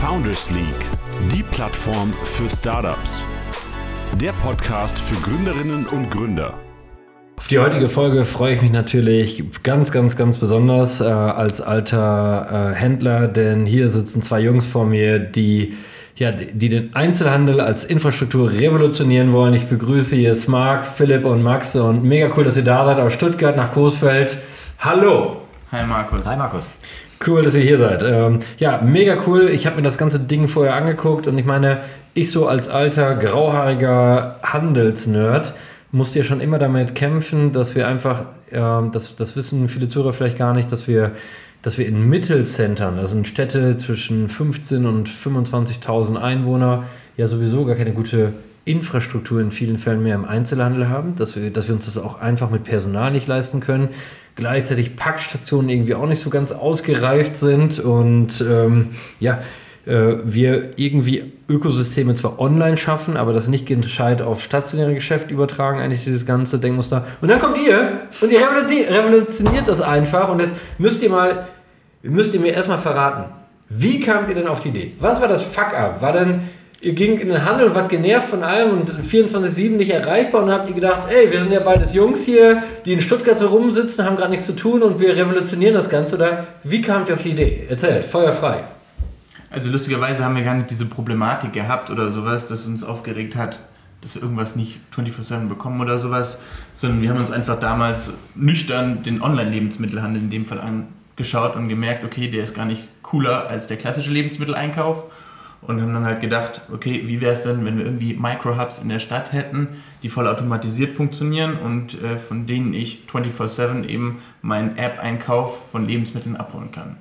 Founders League, die Plattform für Startups. Der Podcast für Gründerinnen und Gründer. Auf die heutige Folge freue ich mich natürlich ganz, ganz, ganz besonders äh, als alter äh, Händler, denn hier sitzen zwei Jungs vor mir, die, ja, die den Einzelhandel als Infrastruktur revolutionieren wollen. Ich begrüße hier Marc, Philipp und Max und mega cool, dass ihr da seid aus Stuttgart nach Coesfeld. Hallo! Hi Markus. Hi Markus. Cool, dass ihr hier seid. Ähm, ja, mega cool. Ich habe mir das ganze Ding vorher angeguckt und ich meine, ich so als alter, grauhaariger Handelsnerd musste ja schon immer damit kämpfen, dass wir einfach, äh, das, das wissen viele Zuhörer vielleicht gar nicht, dass wir, dass wir in Mittelcentern, also in Städte zwischen 15 und 25.000 Einwohner, ja sowieso gar keine gute Infrastruktur in vielen Fällen mehr im Einzelhandel haben, dass wir, dass wir uns das auch einfach mit Personal nicht leisten können. Gleichzeitig Packstationen irgendwie auch nicht so ganz ausgereift sind und ähm, ja, äh, wir irgendwie Ökosysteme zwar online schaffen, aber das nicht gescheit auf stationäre Geschäft übertragen, eigentlich dieses ganze Denkmuster. Und dann kommt ihr und ihr revolutioniert das einfach und jetzt müsst ihr mal, müsst ihr mir erstmal verraten, wie kamt ihr denn auf die Idee? Was war das Fuck-up? War denn ihr ging in den Handel und wart genervt von allem und 24-7 nicht erreichbar und habt ihr gedacht, ey, wir sind ja beides Jungs hier, die in Stuttgart so rumsitzen, haben gerade nichts zu tun und wir revolutionieren das Ganze oder wie kamt ihr auf die Idee? Erzählt, feuerfrei. Also lustigerweise haben wir gar nicht diese Problematik gehabt oder sowas, das uns aufgeregt hat, dass wir irgendwas nicht 24-7 bekommen oder sowas, sondern wir haben uns einfach damals nüchtern den Online-Lebensmittelhandel in dem Fall angeschaut und gemerkt, okay, der ist gar nicht cooler als der klassische Lebensmitteleinkauf und haben dann halt gedacht, okay, wie wäre es denn, wenn wir irgendwie Micro-Hubs in der Stadt hätten, die voll automatisiert funktionieren und äh, von denen ich 24-7 eben meinen App-Einkauf von Lebensmitteln abholen kann.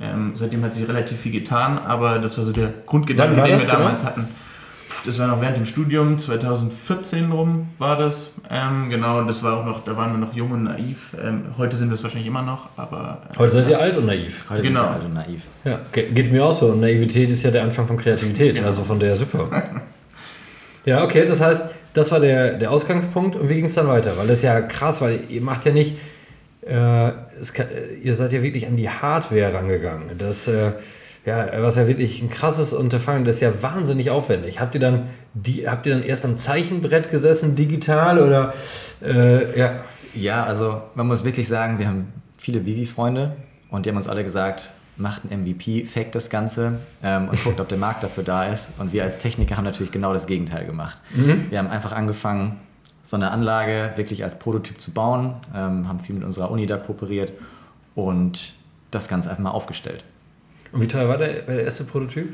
Ähm, seitdem hat sich relativ viel getan, aber das war so der Grundgedanke, den wir damals genau? hatten das war noch während dem Studium, 2014 rum war das. Ähm, genau, das war auch noch, da waren wir noch jung und naiv. Ähm, heute sind wir es wahrscheinlich immer noch, aber. Äh, heute seid ihr alt und naiv. Heute genau. alt und naiv. Ja, geht mir auch so. Naivität ist ja der Anfang von Kreativität, genau. also von der super. ja, okay, das heißt, das war der, der Ausgangspunkt. Und wie ging es dann weiter? Weil das ist ja krass, weil ihr macht ja nicht. Äh, kann, ihr seid ja wirklich an die Hardware rangegangen. Das. Äh, ja, was ja wirklich ein krasses Unterfangen, das ist ja wahnsinnig aufwendig. Habt ihr dann, die, habt ihr dann erst am Zeichenbrett gesessen, digital oder äh, ja? Ja, also man muss wirklich sagen, wir haben viele Vivi-Freunde und die haben uns alle gesagt, macht ein MVP, fake das Ganze ähm, und guckt, ob der Markt dafür da ist. Und wir als Techniker haben natürlich genau das Gegenteil gemacht. Mhm. Wir haben einfach angefangen, so eine Anlage wirklich als Prototyp zu bauen, ähm, haben viel mit unserer Uni da kooperiert und das Ganze einfach mal aufgestellt. Und wie teuer war der, der erste Prototyp?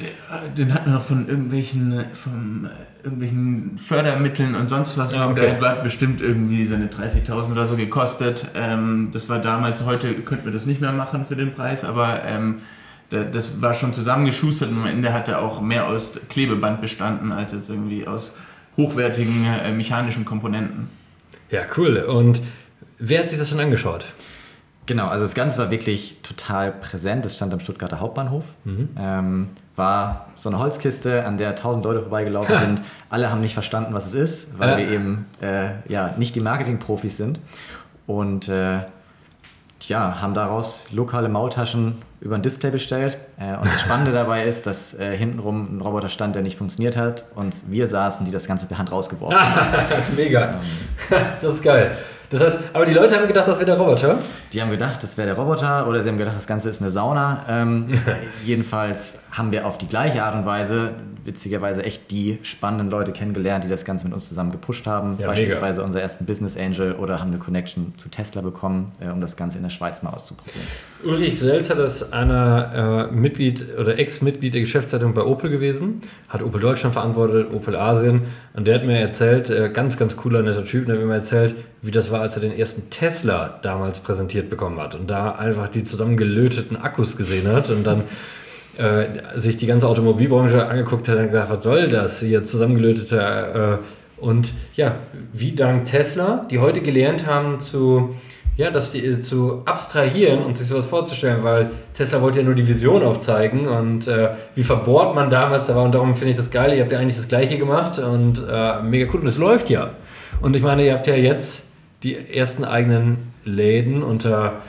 Der, den hatten wir noch von irgendwelchen, von äh, irgendwelchen Fördermitteln und sonst was. Ja, okay. Der hat bestimmt irgendwie seine 30.000 oder so gekostet. Ähm, das war damals, heute könnten wir das nicht mehr machen für den Preis, aber ähm, das war schon zusammengeschustert und am Ende hat er auch mehr aus Klebeband bestanden als jetzt irgendwie aus hochwertigen äh, mechanischen Komponenten. Ja, cool. Und wer hat sich das dann angeschaut? Genau, also das Ganze war wirklich total präsent. Es stand am Stuttgarter Hauptbahnhof. Mhm. Ähm, war so eine Holzkiste, an der tausend Leute vorbeigelaufen sind. Alle haben nicht verstanden, was es ist, weil äh. wir eben äh, ja, nicht die Marketingprofis sind. Und äh, ja, haben daraus lokale Maultaschen über ein Display bestellt. Äh, und das Spannende dabei ist, dass äh, hintenrum ein Roboter stand, der nicht funktioniert hat. Und wir saßen, die das Ganze per Hand rausgeworfen haben. Mega. das ist geil. Das heißt, aber die Leute haben gedacht, das wäre der Roboter? Die haben gedacht, das wäre der Roboter oder sie haben gedacht, das Ganze ist eine Sauna. Ähm, jedenfalls haben wir auf die gleiche Art und Weise witzigerweise echt die spannenden Leute kennengelernt, die das Ganze mit uns zusammen gepusht haben. Ja, Beispielsweise mega. unser ersten Business Angel oder haben eine Connection zu Tesla bekommen, äh, um das Ganze in der Schweiz mal auszuprobieren. Ulrich Selzer ist einer äh, Mitglied oder Ex-Mitglied der Geschäftszeitung bei Opel gewesen, hat Opel Deutschland verantwortet, Opel Asien und der hat mir erzählt, äh, ganz, ganz cooler, netter Typ, der hat mir erzählt, wie das war, als er den ersten Tesla damals präsentiert bekommen hat und da einfach die zusammengelöteten Akkus gesehen hat und dann äh, sich die ganze Automobilbranche angeguckt hat und gedacht, was soll das hier zusammengelötete äh, und ja, wie dank Tesla, die heute gelernt haben zu ja, das die, zu abstrahieren und sich sowas vorzustellen, weil Tesla wollte ja nur die Vision aufzeigen und äh, wie verbohrt man damals da war und darum finde ich das geil, ihr habt ja eigentlich das gleiche gemacht und äh, mega cool und es läuft ja. Und ich meine, ihr habt ja jetzt die ersten eigenen Läden unter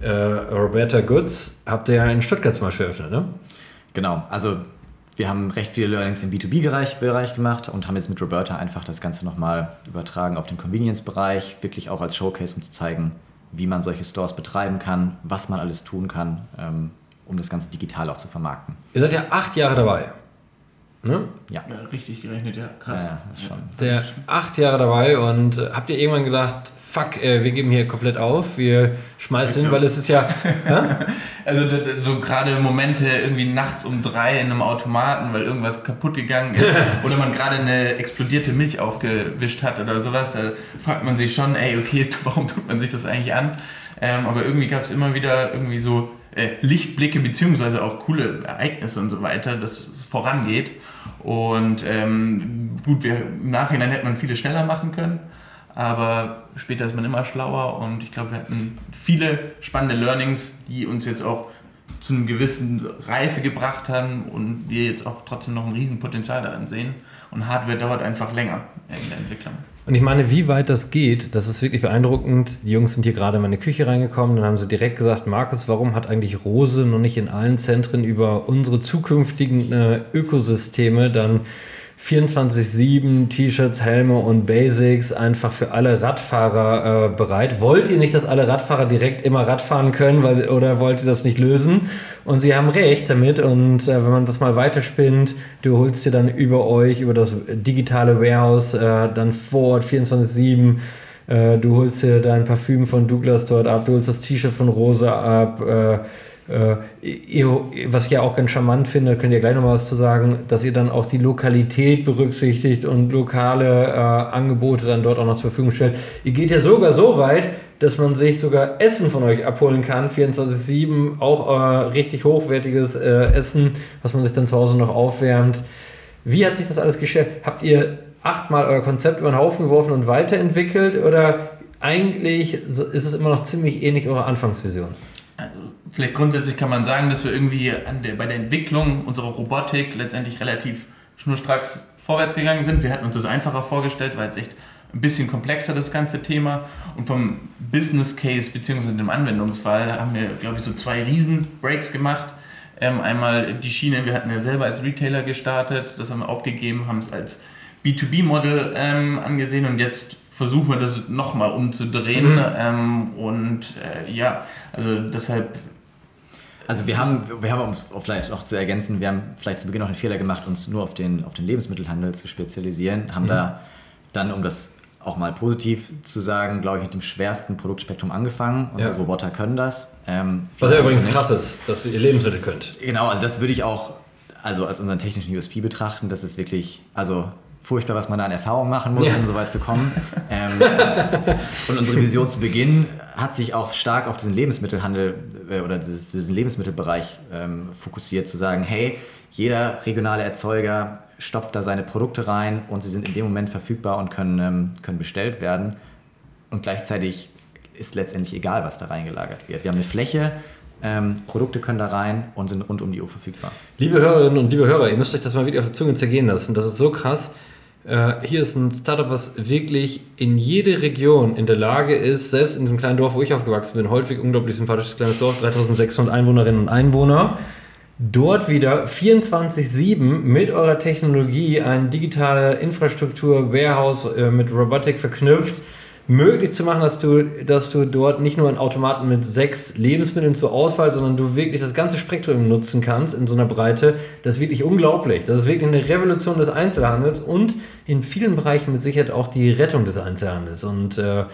äh, Roberta Goods habt ihr ja in Stuttgart zum Beispiel eröffnet, ne? Genau, also wir haben recht viele Learnings im B2B-Bereich gemacht und haben jetzt mit Roberta einfach das Ganze nochmal übertragen auf den Convenience-Bereich, wirklich auch als Showcase, um zu zeigen, wie man solche Stores betreiben kann, was man alles tun kann, ähm, um das Ganze digital auch zu vermarkten. Ihr seid ja acht Jahre dabei. Ne? Ja. ja. Richtig gerechnet, ja. Krass. Ja, ja, schon. Der acht Jahre dabei und äh, habt ihr irgendwann gedacht, fuck, äh, wir geben hier komplett auf, wir schmeißen hin, weil es ist ja. also so gerade Momente irgendwie nachts um drei in einem Automaten, weil irgendwas kaputt gegangen ist oder man gerade eine explodierte Milch aufgewischt hat oder sowas, da fragt man sich schon, ey, okay, warum tut man sich das eigentlich an? Ähm, aber irgendwie gab es immer wieder irgendwie so äh, Lichtblicke beziehungsweise auch coole Ereignisse und so weiter, dass es vorangeht. Und ähm, gut, wir, im Nachhinein hätte man viele schneller machen können, aber später ist man immer schlauer und ich glaube, wir hatten viele spannende Learnings, die uns jetzt auch zu einem gewissen Reife gebracht haben und wir jetzt auch trotzdem noch ein Riesenpotenzial darin sehen. Und Hardware dauert einfach länger in der Entwicklung. Und ich meine, wie weit das geht, das ist wirklich beeindruckend. Die Jungs sind hier gerade in meine Küche reingekommen, dann haben sie direkt gesagt, Markus, warum hat eigentlich Rose noch nicht in allen Zentren über unsere zukünftigen äh, Ökosysteme dann 24-7 T-Shirts, Helme und Basics einfach für alle Radfahrer äh, bereit. Wollt ihr nicht, dass alle Radfahrer direkt immer Radfahren können weil, oder wollt ihr das nicht lösen? Und sie haben recht damit und äh, wenn man das mal weiterspinnt, du holst dir dann über euch, über das digitale Warehouse äh, dann vor Ort 24-7 äh, du holst dir dein Parfüm von Douglas dort ab, du holst das T-Shirt von Rosa ab, äh, was ich ja auch ganz charmant finde, könnt ihr gleich noch mal was zu sagen, dass ihr dann auch die Lokalität berücksichtigt und lokale äh, Angebote dann dort auch noch zur Verfügung stellt. Ihr geht ja sogar so weit, dass man sich sogar Essen von euch abholen kann, 24-7, auch äh, richtig hochwertiges äh, Essen, was man sich dann zu Hause noch aufwärmt. Wie hat sich das alles gestellt? Habt ihr achtmal euer Konzept über den Haufen geworfen und weiterentwickelt oder eigentlich ist es immer noch ziemlich ähnlich eurer Anfangsvision? Vielleicht grundsätzlich kann man sagen, dass wir irgendwie der, bei der Entwicklung unserer Robotik letztendlich relativ schnurstracks vorwärts gegangen sind. Wir hatten uns das einfacher vorgestellt, weil es echt ein bisschen komplexer das ganze Thema. Und vom Business Case bzw. dem Anwendungsfall haben wir, glaube ich, so zwei Riesen-Breaks gemacht. Ähm, einmal die Schiene, wir hatten ja selber als Retailer gestartet, das haben wir aufgegeben, haben es als B2B-Model ähm, angesehen und jetzt versuchen wir das nochmal umzudrehen. Mhm. Ähm, und äh, ja, also deshalb. Also wir haben, wir haben, um es vielleicht noch zu ergänzen, wir haben vielleicht zu Beginn noch den Fehler gemacht, uns nur auf den, auf den Lebensmittelhandel zu spezialisieren, haben mhm. da dann, um das auch mal positiv zu sagen, glaube ich, mit dem schwersten Produktspektrum angefangen. Unsere ja. Roboter können das. Ähm, Was ja übrigens nicht. krass ist, dass ihr Lebensmittel könnt. Genau, also das würde ich auch also als unseren technischen USP betrachten. Das ist wirklich, also furchtbar, was man da an Erfahrung machen muss, ja. um so weit zu kommen. Ähm, und unsere Vision zu Beginn hat sich auch stark auf diesen Lebensmittelhandel äh, oder dieses, diesen Lebensmittelbereich ähm, fokussiert, zu sagen, hey, jeder regionale Erzeuger stopft da seine Produkte rein und sie sind in dem Moment verfügbar und können, ähm, können bestellt werden. Und gleichzeitig ist letztendlich egal, was da reingelagert wird. Wir haben eine Fläche, ähm, Produkte können da rein und sind rund um die Uhr verfügbar. Liebe Hörerinnen und liebe Hörer, ihr müsst euch das mal wirklich auf der Zunge zergehen lassen. Das ist so krass. Äh, hier ist ein Startup, was wirklich in jede Region in der Lage ist, selbst in diesem kleinen Dorf, wo ich aufgewachsen bin, Holtwig, unglaublich sympathisches kleines Dorf, 3600 Einwohnerinnen und Einwohner, dort wieder 24-7 mit eurer Technologie eine digitale Infrastruktur, Warehouse äh, mit Robotik verknüpft, möglich zu machen, dass du, dass du dort nicht nur einen Automaten mit sechs Lebensmitteln zur Auswahl, sondern du wirklich das ganze Spektrum nutzen kannst in so einer Breite. Das ist wirklich unglaublich. Das ist wirklich eine Revolution des Einzelhandels und in vielen Bereichen mit Sicherheit auch die Rettung des Einzelhandels. Und äh,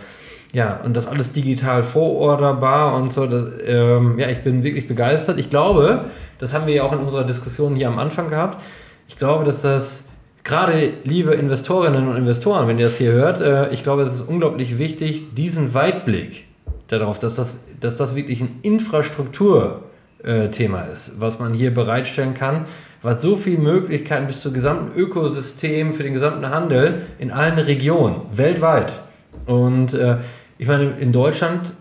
ja, und das alles digital vororderbar und so. Das, ähm, ja, ich bin wirklich begeistert. Ich glaube, das haben wir ja auch in unserer Diskussion hier am Anfang gehabt. Ich glaube, dass das gerade liebe Investorinnen und Investoren, wenn ihr das hier hört, äh, ich glaube, es ist unglaublich wichtig, diesen Weitblick darauf, dass das, dass das wirklich ein Infrastrukturthema ist, was man hier bereitstellen kann, was so viele Möglichkeiten bis zum gesamten Ökosystem für den gesamten Handel in allen Regionen, weltweit. Und äh, ich meine, in Deutschland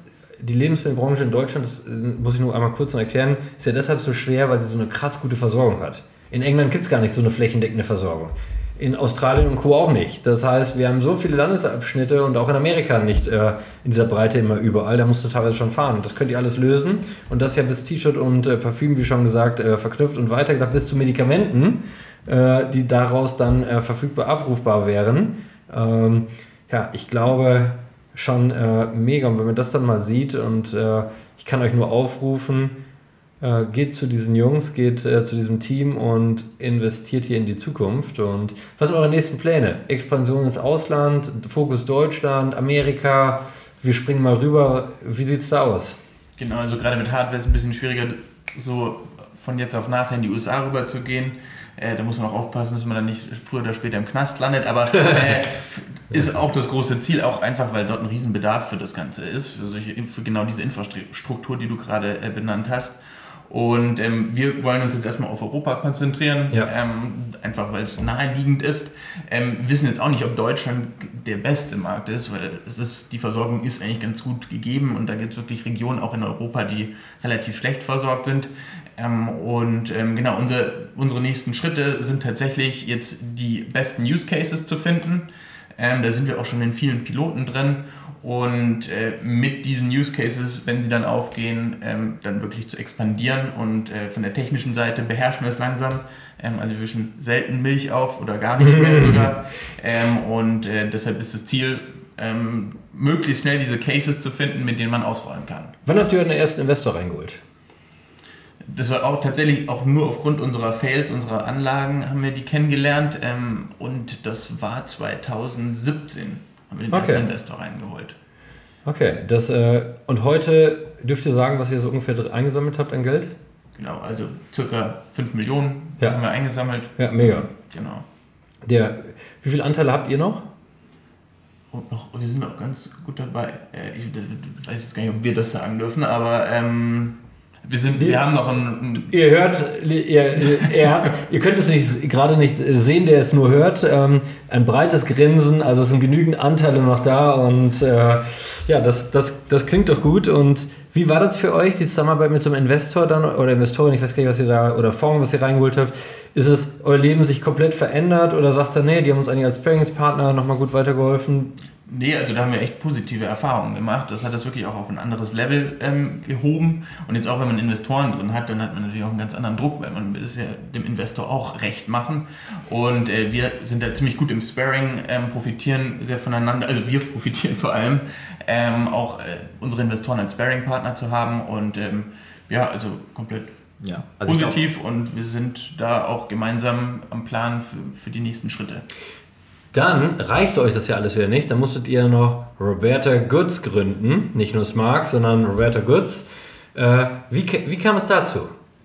die Lebensmittelbranche in Deutschland, das äh, muss ich nur einmal kurz noch erklären, ist ja deshalb so schwer, weil sie so eine krass gute Versorgung hat. In England gibt es gar nicht so eine flächendeckende Versorgung. In Australien und Co. auch nicht. Das heißt, wir haben so viele Landesabschnitte und auch in Amerika nicht äh, in dieser Breite immer überall. Da musst du teilweise schon fahren. Und das könnt ihr alles lösen. Und das ja bis T-Shirt und äh, Parfüm, wie schon gesagt, äh, verknüpft und weitergedacht bis zu Medikamenten, äh, die daraus dann äh, verfügbar abrufbar wären. Ähm, ja, ich glaube schon äh, mega. Und wenn man das dann mal sieht und ich kann euch nur aufrufen, äh, geht zu diesen Jungs, geht äh, zu diesem Team und investiert hier in die Zukunft. Und was sind eure nächsten Pläne? Expansion ins Ausland, Fokus Deutschland, Amerika. Wir springen mal rüber. Wie sieht es da aus? Genau, also gerade mit Hardware ist es ein bisschen schwieriger, so von jetzt auf nachher in die USA rüber zu gehen. Äh, da muss man auch aufpassen, dass man dann nicht früher oder später im Knast landet. Aber äh, ist auch das große Ziel, auch einfach, weil dort ein Riesenbedarf für das Ganze ist, für, solche, für genau diese Infrastruktur, die du gerade äh, benannt hast. Und ähm, wir wollen uns jetzt erstmal auf Europa konzentrieren, ja. ähm, einfach weil es naheliegend ist. Ähm, wissen jetzt auch nicht, ob Deutschland der beste Markt ist, weil es ist, die Versorgung ist eigentlich ganz gut gegeben und da gibt es wirklich Regionen auch in Europa, die relativ schlecht versorgt sind. Ähm, und ähm, genau, unsere, unsere nächsten Schritte sind tatsächlich jetzt die besten Use Cases zu finden. Ähm, da sind wir auch schon in vielen Piloten drin und äh, mit diesen Use Cases, wenn sie dann aufgehen, ähm, dann wirklich zu expandieren und äh, von der technischen Seite beherrschen wir es langsam. Ähm, also wir wischen selten Milch auf oder gar nicht mehr sogar. Ähm, und äh, deshalb ist das Ziel, ähm, möglichst schnell diese Cases zu finden, mit denen man ausrollen kann. Wann habt ihr den ersten Investor reingeholt? Das war auch tatsächlich auch nur aufgrund unserer Fails, unserer Anlagen haben wir die kennengelernt ähm, und das war 2017 haben wir den okay. ersten Investor reingeholt. Okay, das, äh, und heute dürft ihr sagen, was ihr so ungefähr eingesammelt habt an Geld? Genau, also circa 5 Millionen ja. haben wir eingesammelt. Ja, mega. Genau. Der, wie viele Anteile habt ihr noch? Und noch, wir sind noch ganz gut dabei. Äh, ich weiß jetzt gar nicht, ob wir das sagen dürfen, aber ähm, wir, sind, wir haben noch einen. Ihr hört, ihr, ihr, habt, ihr könnt es nicht, gerade nicht sehen, der es nur hört. Ähm, ein breites Grinsen, also es sind genügend Anteile noch da und äh, ja, das, das, das klingt doch gut. Und wie war das für euch, die Zusammenarbeit mit so einem Investor dann oder Investoren, ich weiß gar nicht, was ihr da, oder Fonds, was ihr reingeholt habt? Ist es euer Leben sich komplett verändert oder sagt er, nee, die haben uns eigentlich als Paringspartner nochmal gut weitergeholfen? Nee, also da haben wir echt positive Erfahrungen gemacht. Das hat das wirklich auch auf ein anderes Level ähm, gehoben. Und jetzt auch, wenn man Investoren drin hat, dann hat man natürlich auch einen ganz anderen Druck, weil man es ja dem Investor auch recht machen. Und äh, wir sind da ziemlich gut im Sparring, ähm, profitieren sehr voneinander. Also wir profitieren vor allem, ähm, auch äh, unsere Investoren als Sparring-Partner zu haben. Und ähm, ja, also komplett ja, also positiv. Und wir sind da auch gemeinsam am Plan für, für die nächsten Schritte. Dann reichte euch das ja alles wieder nicht. Dann musstet ihr noch Roberta Goods gründen. Nicht nur Smart, sondern Roberta Goods. Äh, wie, wie kam es dazu?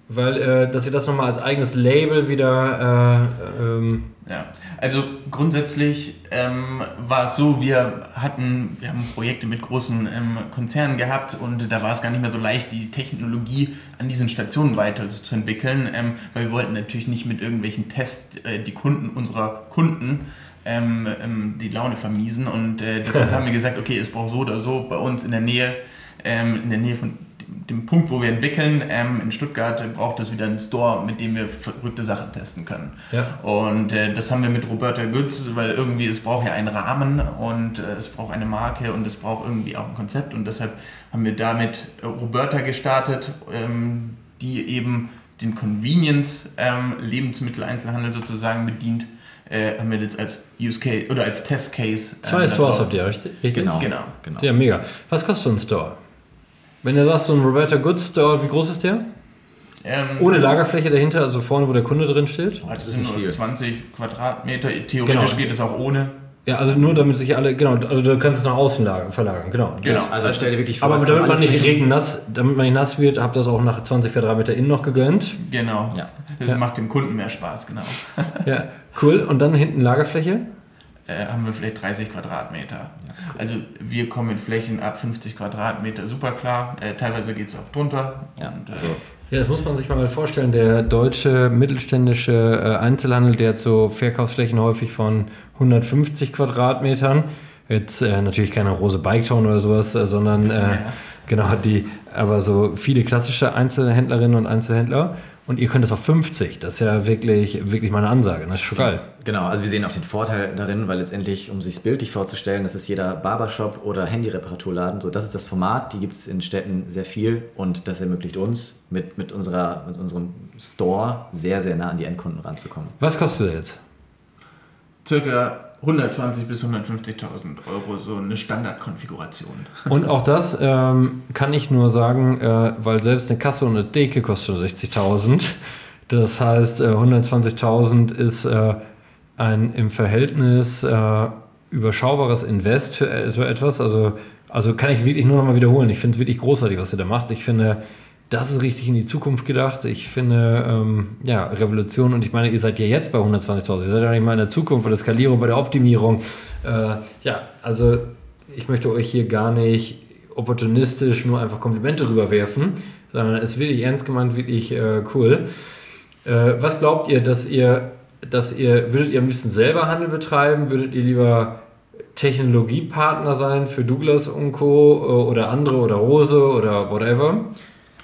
Weil, äh, dass ihr das nochmal als eigenes Label wieder. Äh, ähm ja, also grundsätzlich ähm, war es so, wir hatten, wir haben Projekte mit großen ähm, Konzernen gehabt und da war es gar nicht mehr so leicht, die Technologie an diesen Stationen weiterzuentwickeln, ähm, weil wir wollten natürlich nicht mit irgendwelchen Tests äh, die Kunden unserer Kunden ähm, ähm, die Laune vermiesen. Und äh, deshalb haben wir gesagt, okay, es braucht so oder so bei uns in der Nähe, ähm, in der Nähe von dem Punkt, wo wir entwickeln, ähm, in Stuttgart braucht es wieder einen Store, mit dem wir verrückte Sachen testen können. Ja. Und äh, das haben wir mit Roberta Götz, weil irgendwie es braucht ja einen Rahmen und äh, es braucht eine Marke und es braucht irgendwie auch ein Konzept und deshalb haben wir damit Roberta gestartet, ähm, die eben den Convenience ähm, sozusagen bedient äh, haben wir jetzt als Use Case oder als Test Case. Äh, Zwei Stores habt ihr, richtig? Genau. genau. genau. Ja, mega. Was kostet so ein Store? Wenn du sagst, so ein Roberta Goods Store, wie groß ist der? Ähm, Ohne Lagerfläche dahinter, also vorne, wo der Kunde drin steht? Das, das sind nur 20 Quadratmeter. Theoretisch genau. geht es auch ohne. Ja, also nur damit sich alle, genau, also du kannst es nach außen verlagern, genau. Genau, also stell dir wirklich vor. Aber damit man nicht regennass, damit man nicht nass wird, habt ihr das auch nach 20 Quadratmeter innen noch gegönnt. Genau. Ja. Das ja. macht dem Kunden mehr Spaß, genau. Ja, cool. Und dann hinten Lagerfläche? Äh, haben wir vielleicht 30 Quadratmeter. Ja, cool. Also wir kommen mit Flächen ab 50 Quadratmeter super klar. Äh, teilweise geht es auch drunter. Ja, und, äh, also ja, das muss man sich mal vorstellen. Der deutsche mittelständische äh, Einzelhandel, der hat so Verkaufsflächen häufig von 150 Quadratmetern. Jetzt äh, natürlich keine Rose Biketown oder sowas, äh, sondern äh, genau die, aber so viele klassische Einzelhändlerinnen und Einzelhändler. Und ihr könnt es auf 50. Das ist ja wirklich, wirklich meine Ansage. Das ist schon geil. Genau, also wir sehen auch den Vorteil darin, weil letztendlich, um sich bildlich vorzustellen, das ist jeder Barbershop oder Handyreparaturladen. So, das ist das Format, die gibt es in Städten sehr viel und das ermöglicht uns, mit, mit, unserer, mit unserem Store sehr, sehr nah an die Endkunden ranzukommen. Was kostet er jetzt? Circa 120 bis 150.000 Euro, so eine Standardkonfiguration. Und auch das ähm, kann ich nur sagen, äh, weil selbst eine Kasse und eine Deke kostet 60.000. Das heißt, äh, 120.000 ist äh, ein im Verhältnis äh, überschaubares Invest für so etwas. Also, also kann ich wirklich nur noch mal wiederholen. Ich finde es wirklich großartig, was ihr da macht. Ich finde, das ist richtig in die Zukunft gedacht. Ich finde, ähm, ja, Revolution und ich meine, ihr seid ja jetzt bei 120.000. Ihr seid ja nicht mal in der Zukunft, bei der Skalierung, bei der Optimierung. Äh, ja, also ich möchte euch hier gar nicht opportunistisch nur einfach Komplimente rüberwerfen, sondern es ist wirklich ernst gemeint, wirklich äh, cool. Äh, was glaubt ihr, dass ihr, dass ihr, würdet ihr am liebsten selber Handel betreiben? Würdet ihr lieber Technologiepartner sein für Douglas und Co. Äh, oder andere oder Rose oder whatever?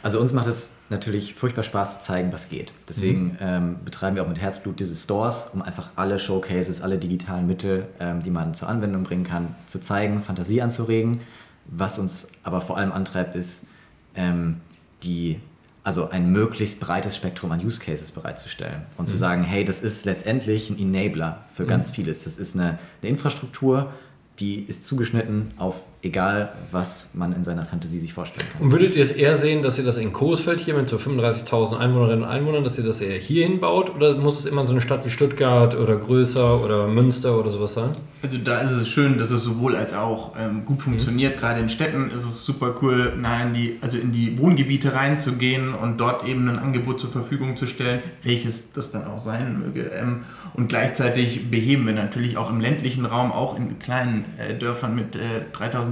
Also uns macht es natürlich furchtbar Spaß zu zeigen, was geht. Deswegen mhm. ähm, betreiben wir auch mit Herzblut diese Stores, um einfach alle Showcases, alle digitalen Mittel, ähm, die man zur Anwendung bringen kann, zu zeigen, Fantasie anzuregen. Was uns aber vor allem antreibt, ist ähm, die also ein möglichst breites Spektrum an Use Cases bereitzustellen und mhm. zu sagen, hey, das ist letztendlich ein Enabler für mhm. ganz vieles. Das ist eine, eine Infrastruktur, die ist zugeschnitten auf egal, was man in seiner Fantasie sich vorstellen kann. Und würdet ihr es eher sehen, dass ihr das in Coesfeld hier mit so 35.000 Einwohnerinnen und Einwohnern, dass ihr das eher hier hinbaut oder muss es immer so eine Stadt wie Stuttgart oder größer oder Münster oder sowas sein? Also da ist es schön, dass es sowohl als auch ähm, gut funktioniert. Mhm. Gerade in Städten ist es super cool, nah in die, also in die Wohngebiete reinzugehen und dort eben ein Angebot zur Verfügung zu stellen, welches das dann auch sein möge. Ähm, und gleichzeitig beheben wir natürlich auch im ländlichen Raum, auch in kleinen äh, Dörfern mit äh,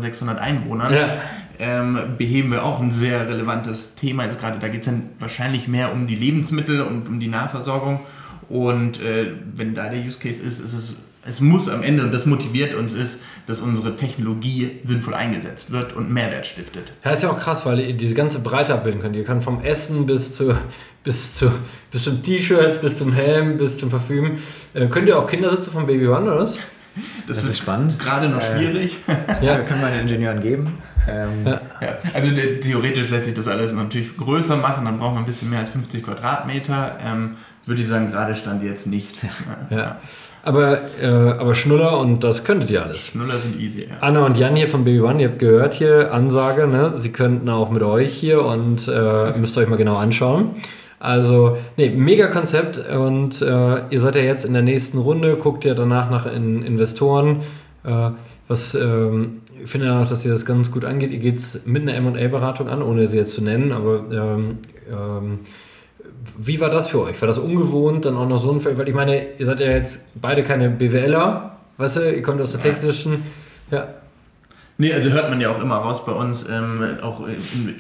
3600 Einwohnern, ja. ähm, beheben wir auch ein sehr relevantes Thema. Jetzt gerade da geht es dann wahrscheinlich mehr um die Lebensmittel und um die Nahversorgung. Und äh, wenn da der Use Case ist, ist es es muss am Ende, und das motiviert uns, ist, dass unsere Technologie sinnvoll eingesetzt wird und Mehrwert stiftet. Ja, ist ja auch krass, weil ihr diese ganze Breite abbilden könnt. Ihr könnt vom Essen bis, zu, bis, zu, bis zum T-Shirt, bis zum Helm, bis zum Parfüm. Äh, könnt ihr auch Kindersitze vom Baby One, oder was? Das, das ist, ist, spannend. Gerade noch äh, schwierig. ja, können wir den Ingenieuren geben. Ähm, ja. Ja. Also theoretisch lässt sich das alles natürlich größer machen, dann braucht man ein bisschen mehr als 50 Quadratmeter. Ähm, würde ich sagen, gerade stand jetzt nicht. ja. Aber, äh, aber Schnuller und das könntet ihr alles. Schnuller sind easy, ja. Anna und Jan hier von Baby One, ihr habt gehört hier, Ansage, ne? Sie könnten auch mit euch hier und äh, müsst euch mal genau anschauen. Also, nee, mega Konzept und äh, ihr seid ja jetzt in der nächsten Runde, guckt ja danach nach in Investoren. Äh, was ähm, ich finde auch, dass ihr das ganz gut angeht. Ihr geht es mit einer MA-Beratung an, ohne sie jetzt zu nennen, aber ähm, ähm, wie war das für euch? War das ungewohnt, dann auch noch so ein Fall? Weil ich meine, ihr seid ja jetzt beide keine BWLer, weißt du, ihr kommt aus der technischen, ja. Nee, also hört man ja auch immer raus bei uns, ähm, auch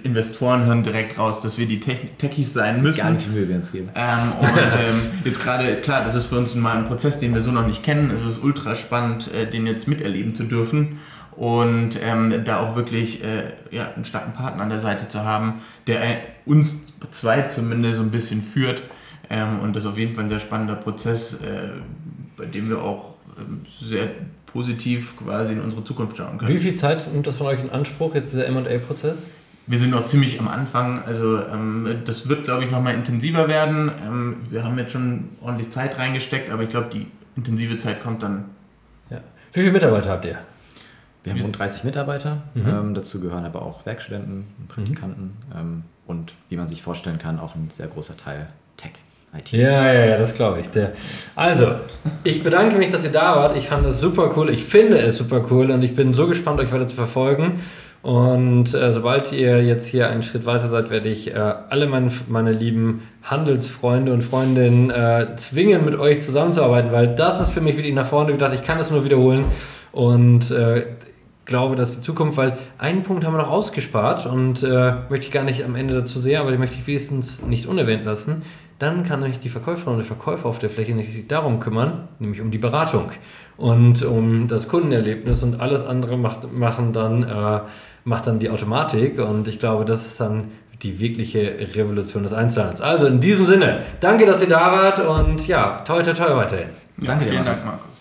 Investoren hören direkt raus, dass wir die Techies sein müssen. Gar nicht Mühe wir uns geben. Ähm, und ähm, jetzt gerade, klar, das ist für uns mal ein Prozess, den wir so noch nicht kennen. Es ist ultra spannend, äh, den jetzt miterleben zu dürfen und ähm, da auch wirklich äh, ja, einen starken Partner an der Seite zu haben, der äh, uns zwei zumindest so ein bisschen führt. Ähm, und das ist auf jeden Fall ein sehr spannender Prozess, äh, bei dem wir auch ähm, sehr positiv quasi in unsere Zukunft schauen können. Wie viel Zeit nimmt das von euch in Anspruch, jetzt dieser MA-Prozess? Wir sind noch ziemlich am Anfang, also ähm, das wird, glaube ich, nochmal intensiver werden. Ähm, wir haben jetzt schon ordentlich Zeit reingesteckt, aber ich glaube, die intensive Zeit kommt dann. Ja. Wie viele Mitarbeiter habt ihr? Wir haben rund 30 Mitarbeiter. Mhm. Ähm, dazu gehören aber auch Werkstudenten, Praktikanten mhm. ähm, und wie man sich vorstellen kann, auch ein sehr großer Teil Tech. IT. Ja, ja, ja, das glaube ich. Der. Also, ich bedanke mich, dass ihr da wart. Ich fand es super cool. Ich finde es super cool und ich bin so gespannt, euch weiter zu verfolgen. Und äh, sobald ihr jetzt hier einen Schritt weiter seid, werde ich äh, alle meine, meine lieben Handelsfreunde und Freundinnen äh, zwingen, mit euch zusammenzuarbeiten, weil das ist für mich wirklich nach vorne gedacht. Ich kann es nur wiederholen. Und äh, glaube, dass die Zukunft, weil einen Punkt haben wir noch ausgespart und äh, möchte ich gar nicht am Ende dazu sehen, aber den möchte ich wenigstens nicht unerwähnt lassen. Dann kann nämlich die Verkäuferin und der Verkäufer auf der Fläche nicht darum kümmern, nämlich um die Beratung und um das Kundenerlebnis und alles andere macht, machen dann, äh, macht dann die Automatik und ich glaube, das ist dann die wirkliche Revolution des Einzahlens. Also in diesem Sinne, danke, dass ihr da wart und ja, toi toi toi weiterhin. Ja, Danke dir, vielen Markus. Dank, Markus.